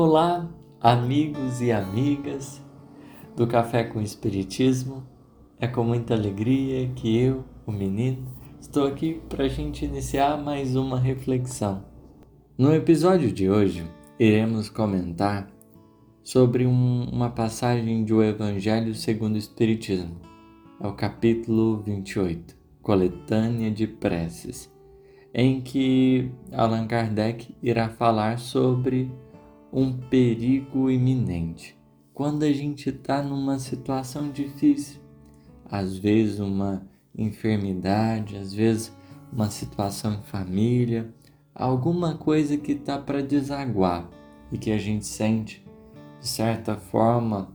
Olá, amigos e amigas do Café com Espiritismo. É com muita alegria que eu, o menino, estou aqui para a gente iniciar mais uma reflexão. No episódio de hoje, iremos comentar sobre um, uma passagem do Evangelho segundo o Espiritismo. É o capítulo 28, Coletânea de Preces, em que Allan Kardec irá falar sobre um perigo iminente. Quando a gente está numa situação difícil, às vezes uma enfermidade, às vezes uma situação em família, alguma coisa que está para desaguar e que a gente sente, de certa forma,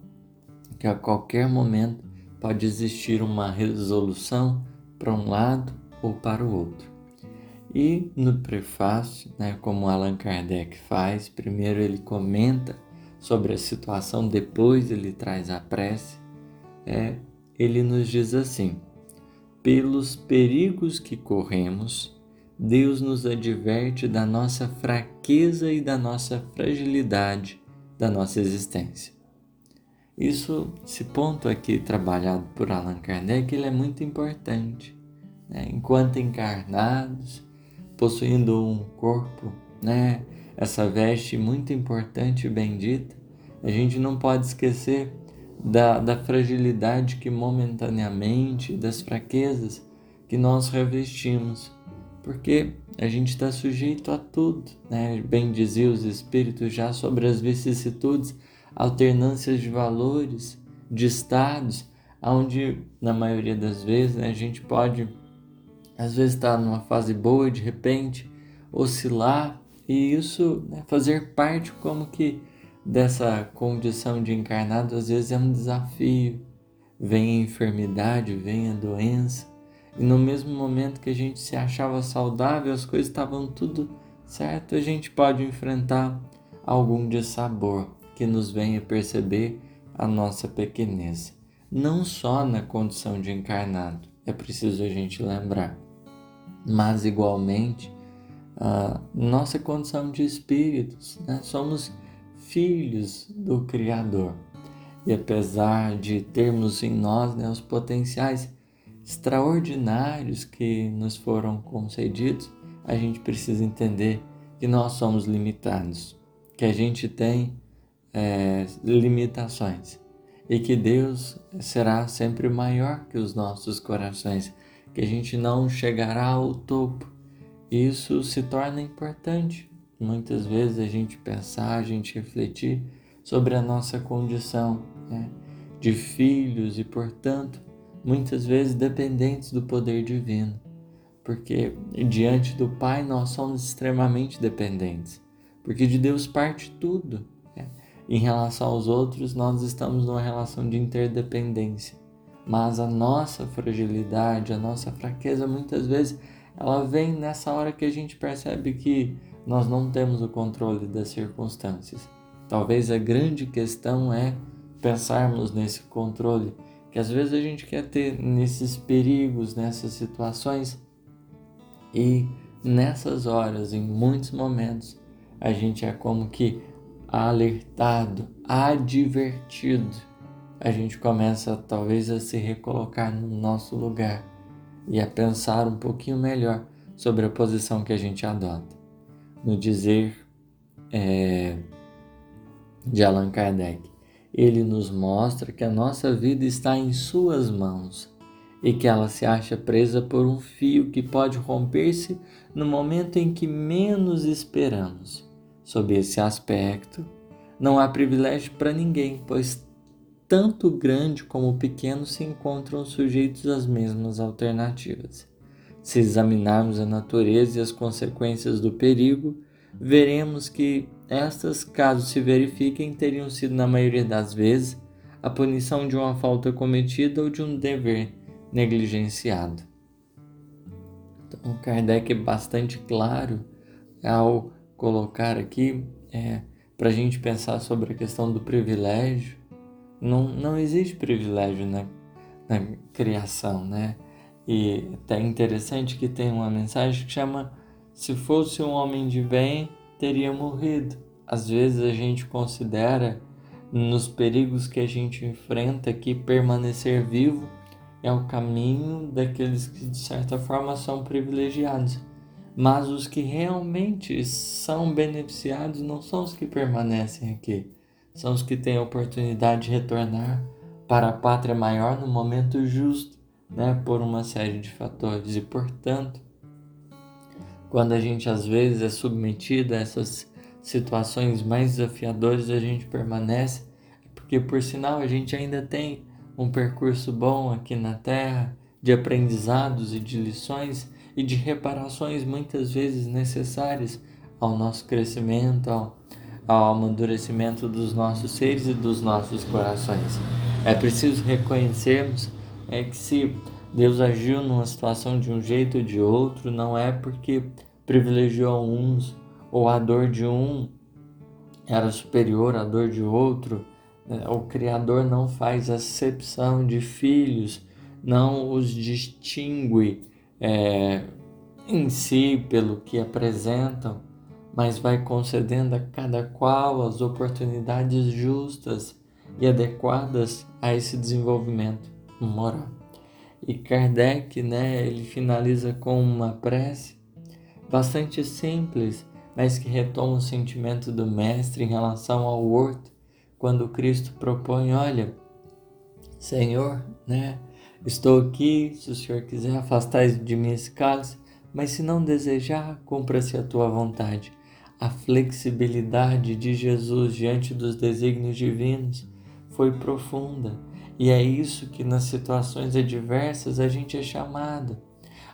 que a qualquer momento pode existir uma resolução para um lado ou para o outro. E no prefácio, né, como Allan Kardec faz, primeiro ele comenta sobre a situação, depois ele traz a prece, é, ele nos diz assim: pelos perigos que corremos, Deus nos adverte da nossa fraqueza e da nossa fragilidade da nossa existência. Isso, esse ponto aqui trabalhado por Allan Kardec, ele é muito importante. Né? Enquanto encarnados, possuindo um corpo, né? Essa veste muito importante e bendita, a gente não pode esquecer da, da fragilidade que momentaneamente, das fraquezas que nós revestimos, porque a gente está sujeito a tudo, né? Bem dizia os espíritos já sobre as vicissitudes, alternâncias de valores, de estados, onde na maioria das vezes né, a gente pode às vezes está numa fase boa e de repente oscilar e isso né, fazer parte como que dessa condição de encarnado às vezes é um desafio. Vem a enfermidade, vem a doença e no mesmo momento que a gente se achava saudável, as coisas estavam tudo certo, a gente pode enfrentar algum dissabor que nos venha perceber a nossa pequenez. Não só na condição de encarnado, é preciso a gente lembrar mas igualmente a nossa condição de espíritos, né? somos filhos do Criador. E apesar de termos em nós né, os potenciais extraordinários que nos foram concedidos, a gente precisa entender que nós somos limitados, que a gente tem é, limitações e que Deus será sempre maior que os nossos corações que a gente não chegará ao topo. Isso se torna importante. Muitas vezes a gente pensar, a gente refletir sobre a nossa condição né, de filhos e, portanto, muitas vezes dependentes do poder divino. Porque diante do Pai nós somos extremamente dependentes. Porque de Deus parte tudo. Né? Em relação aos outros, nós estamos numa relação de interdependência mas a nossa fragilidade, a nossa fraqueza, muitas vezes ela vem nessa hora que a gente percebe que nós não temos o controle das circunstâncias. Talvez a grande questão é pensarmos nesse controle, que às vezes a gente quer ter nesses perigos, nessas situações, e nessas horas, em muitos momentos, a gente é como que alertado, advertido a gente começa talvez a se recolocar no nosso lugar e a pensar um pouquinho melhor sobre a posição que a gente adota. No dizer é, de Allan Kardec, ele nos mostra que a nossa vida está em suas mãos e que ela se acha presa por um fio que pode romper-se no momento em que menos esperamos. Sob esse aspecto, não há privilégio para ninguém, pois tanto grande como pequeno se encontram sujeitos às mesmas alternativas. Se examinarmos a natureza e as consequências do perigo, veremos que estas, caso se verifiquem, teriam sido, na maioria das vezes, a punição de uma falta cometida ou de um dever negligenciado. Então, Kardec é bastante claro ao colocar aqui é, para a gente pensar sobre a questão do privilégio não, não existe privilégio na, na criação, né? E é interessante que tem uma mensagem que chama Se fosse um homem de bem, teria morrido. às vezes a gente considera nos perigos que a gente enfrenta que permanecer vivo é o caminho daqueles que de certa forma são privilegiados. Mas os que realmente são beneficiados não são os que permanecem aqui, são os que têm a oportunidade de retornar para a pátria maior no momento justo, né, por uma série de fatores. E portanto, quando a gente às vezes é submetido a essas situações mais desafiadoras, a gente permanece, porque por sinal a gente ainda tem um percurso bom aqui na Terra, de aprendizados e de lições e de reparações muitas vezes necessárias ao nosso crescimento, ao, ao amadurecimento dos nossos seres e dos nossos corações. É preciso reconhecermos é que se Deus agiu numa situação de um jeito ou de outro, não é porque privilegiou uns ou a dor de um era superior à dor de outro, né? O Criador não faz acepção de filhos, não os distingue é, em si pelo que apresentam, mas vai concedendo a cada qual as oportunidades justas e adequadas a esse desenvolvimento moral. E Kardec, né, ele finaliza com uma prece bastante simples, mas que retoma o sentimento do mestre em relação ao horto quando Cristo propõe, olha, Senhor, né? Estou aqui, se o Senhor quiser afastar de mim esse cálice, mas se não desejar, cumpra-se a tua vontade. A flexibilidade de Jesus diante dos desígnios divinos foi profunda, e é isso que nas situações adversas a gente é chamado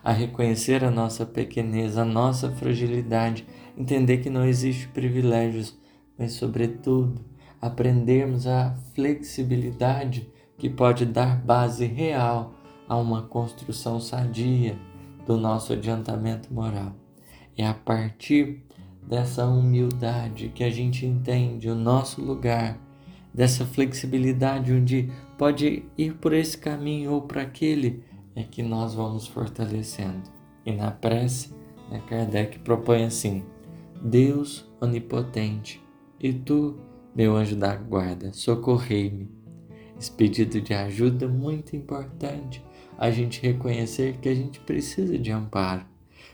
a reconhecer a nossa pequenez, a nossa fragilidade, entender que não existe privilégios, mas sobretudo aprendermos a flexibilidade que pode dar base real a uma construção sadia do nosso adiantamento moral. É a partir dessa humildade que a gente entende o nosso lugar, dessa flexibilidade onde pode ir por esse caminho ou para aquele, é que nós vamos fortalecendo. E na prece, né, Kardec propõe assim: Deus onipotente, e tu meu anjo da guarda, socorrei-me. Esse pedido de ajuda é muito importante, a gente reconhecer que a gente precisa de amparo.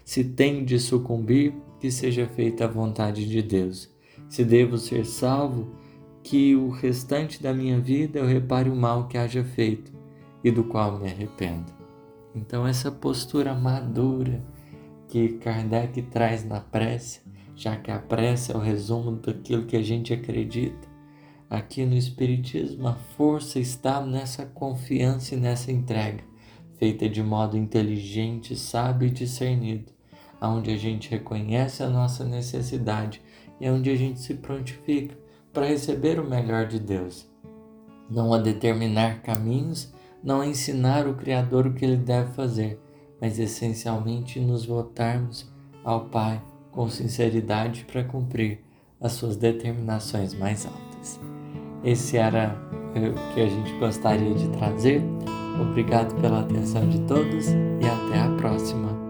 Se tenho de sucumbir, que seja feita a vontade de Deus. Se devo ser salvo, que o restante da minha vida eu repare o mal que haja feito e do qual me arrependo. Então, essa postura madura que Kardec traz na prece já que a prece é o resumo daquilo que a gente acredita. Aqui no Espiritismo, a força está nessa confiança e nessa entrega, feita de modo inteligente, sábio e discernido, onde a gente reconhece a nossa necessidade e onde a gente se prontifica para receber o melhor de Deus. Não a determinar caminhos, não a ensinar o Criador o que ele deve fazer, mas essencialmente nos voltarmos ao Pai com sinceridade para cumprir as suas determinações mais altas. Esse era o que a gente gostaria de trazer. Obrigado pela atenção de todos e até a próxima.